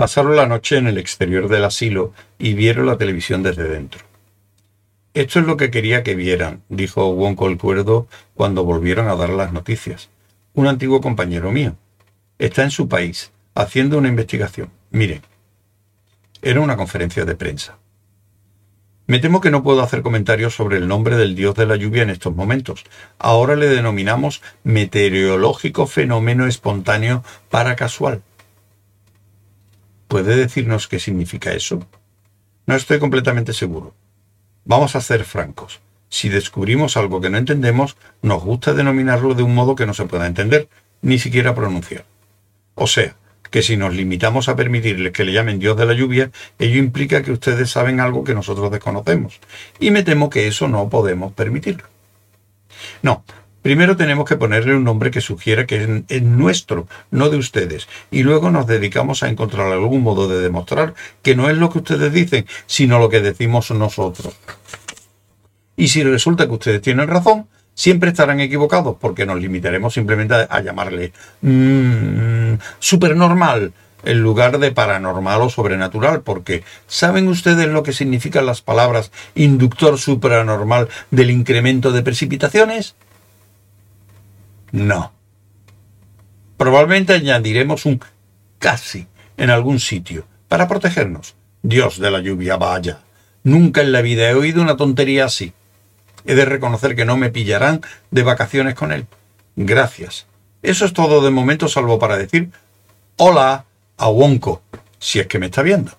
Pasaron la noche en el exterior del asilo y vieron la televisión desde dentro. Esto es lo que quería que vieran, dijo Wonko el cuerdo cuando volvieron a dar las noticias. Un antiguo compañero mío. Está en su país, haciendo una investigación. Miren. Era una conferencia de prensa. Me temo que no puedo hacer comentarios sobre el nombre del dios de la lluvia en estos momentos. Ahora le denominamos meteorológico fenómeno espontáneo para casual. ¿Puede decirnos qué significa eso? No estoy completamente seguro. Vamos a ser francos. Si descubrimos algo que no entendemos, nos gusta denominarlo de un modo que no se pueda entender, ni siquiera pronunciar. O sea, que si nos limitamos a permitirles que le llamen Dios de la lluvia, ello implica que ustedes saben algo que nosotros desconocemos. Y me temo que eso no podemos permitirlo. No, primero tenemos que ponerle un nombre que sugiera que es, nuestro, no de ustedes. Y luego nos dedicamos a encontrar algún modo de demostrar que no es lo que ustedes dicen, sino lo que decimos nosotros. Y si resulta que ustedes tienen razón, siempre estarán equivocados porque nos limitaremos simplemente a, llamarle mmm, supernormal en lugar de paranormal o sobrenatural, porque ¿saben ustedes lo que significan las palabras inductor supranormal del incremento de precipitaciones? No. Probablemente añadiremos un casi en algún sitio para protegernos. Dios de la lluvia, vaya. Nunca en la vida he oído una tontería así. He de reconocer que no me pillarán de vacaciones con él. Gracias. Eso es todo de momento, salvo para decir hola a Wonko, si es que me está viendo.